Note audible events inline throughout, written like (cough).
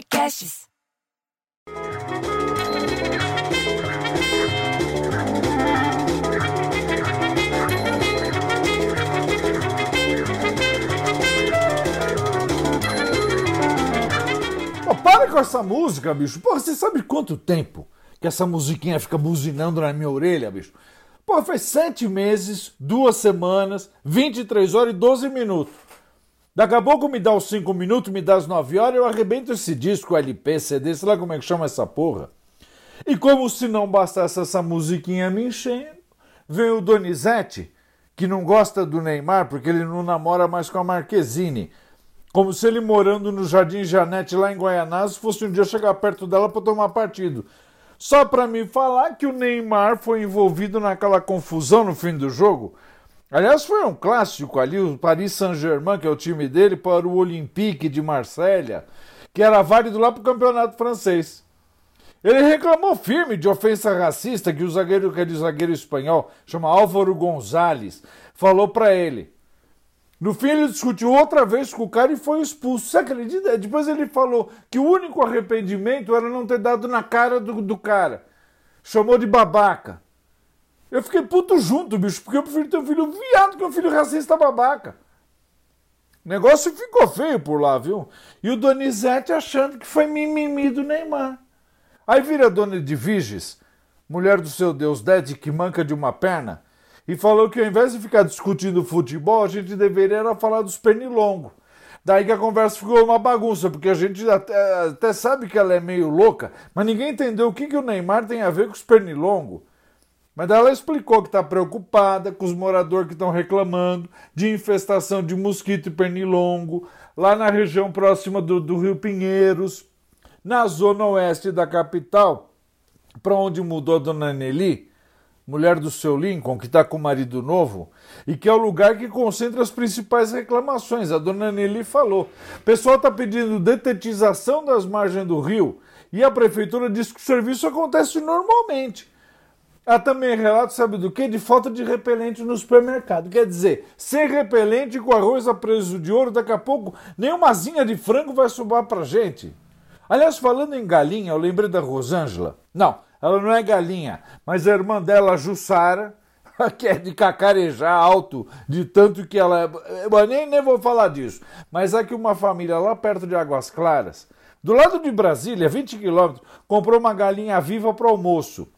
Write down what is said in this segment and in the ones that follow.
Podcasts. Pô, para com essa música, bicho. Porra, você sabe quanto tempo que essa musiquinha fica buzinando na minha orelha, bicho? Pô, faz sete meses, duas semanas, 23 horas e 12 minutos. Daqui a pouco me dá os 5 minutos, me dá as 9 horas, eu arrebento esse disco LP, CD, sei lá como é que chama essa porra. E como se não bastasse essa musiquinha me enchendo, vem o Donizete, que não gosta do Neymar porque ele não namora mais com a Marquezine. Como se ele morando no Jardim Janete lá em Guaianazes fosse um dia chegar perto dela para tomar partido. Só para me falar que o Neymar foi envolvido naquela confusão no fim do jogo. Aliás, foi um clássico ali, o Paris Saint-Germain, que é o time dele, para o Olympique de Marselha, que era válido lá para o campeonato francês. Ele reclamou firme de ofensa racista que o zagueiro, aquele zagueiro espanhol, chama Álvaro Gonzalez, falou para ele. No fim, ele discutiu outra vez com o cara e foi expulso. Você acredita? Depois ele falou que o único arrependimento era não ter dado na cara do, do cara. Chamou de babaca. Eu fiquei puto junto, bicho, porque eu prefiro ter um filho viado que um filho racista babaca. O negócio ficou feio por lá, viu? E o Donizete achando que foi mimimi do Neymar. Aí vira a dona de Viges, mulher do seu Deus Dede, que manca de uma perna, e falou que ao invés de ficar discutindo futebol, a gente deveria falar dos pernilongos. Daí que a conversa ficou uma bagunça, porque a gente até, até sabe que ela é meio louca, mas ninguém entendeu o que, que o Neymar tem a ver com os pernilongos. Mas ela explicou que está preocupada com os moradores que estão reclamando de infestação de mosquito e pernilongo lá na região próxima do, do Rio Pinheiros, na zona oeste da capital, para onde mudou a dona Nelly, mulher do seu Lincoln, que está com o marido novo, e que é o lugar que concentra as principais reclamações. A dona Nelly falou. O pessoal está pedindo detetização das margens do rio e a prefeitura diz que o serviço acontece normalmente. Há também relato, sabe do que? De falta de repelente no supermercado. Quer dizer, sem repelente com arroz a preço de ouro, daqui a pouco nenhuma asinha de frango vai sobrar pra gente. Aliás, falando em galinha, eu lembrei da Rosângela. Não, ela não é galinha, mas a irmã dela, a Jussara, (laughs) que é de cacarejar alto, de tanto que ela. Eu nem, nem vou falar disso. Mas é que uma família lá perto de Águas Claras, do lado de Brasília, 20 quilômetros, comprou uma galinha viva para almoço.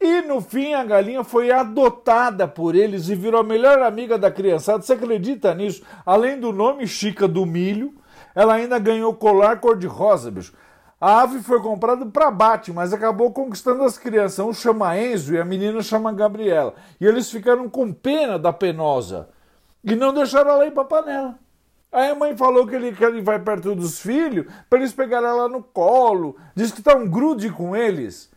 E no fim a galinha foi adotada por eles e virou a melhor amiga da criançada. Você acredita nisso? Além do nome Chica do Milho, ela ainda ganhou colar cor-de-rosa, bicho. A ave foi comprada para abate, mas acabou conquistando as crianças. Um chama Enzo e a menina chama Gabriela. E eles ficaram com pena da penosa. E não deixaram ela ir para panela. Aí a mãe falou que ele, que ele vai perto dos filhos para eles pegarem ela no colo. Diz que tá um grude com eles.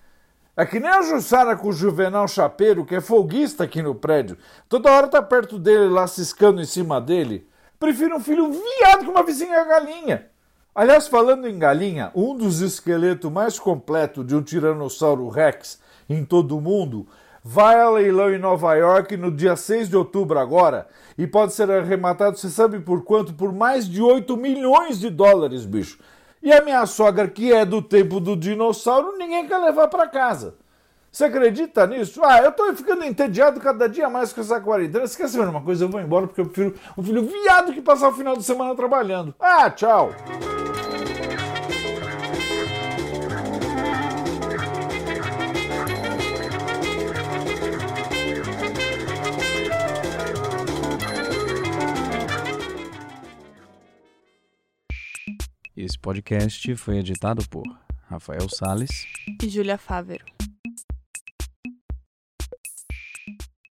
É que nem a Jussara com o Juvenal Chapeiro, que é folguista aqui no prédio. Toda hora tá perto dele lá ciscando em cima dele. Prefiro um filho viado que uma vizinha galinha. Aliás, falando em galinha, um dos esqueletos mais completos de um Tiranossauro Rex em todo o mundo vai a leilão em Nova York no dia 6 de outubro agora e pode ser arrematado, você sabe por quanto? Por mais de 8 milhões de dólares, bicho. E a minha sogra, que é do tempo do dinossauro, ninguém quer levar para casa. Você acredita nisso? Ah, eu tô ficando entediado cada dia mais com essa quarentena. Você quer saber uma coisa? Eu vou embora porque eu prefiro um filho viado que passar o final de semana trabalhando. Ah, tchau! Esse podcast foi editado por Rafael Sales e Júlia Fávero.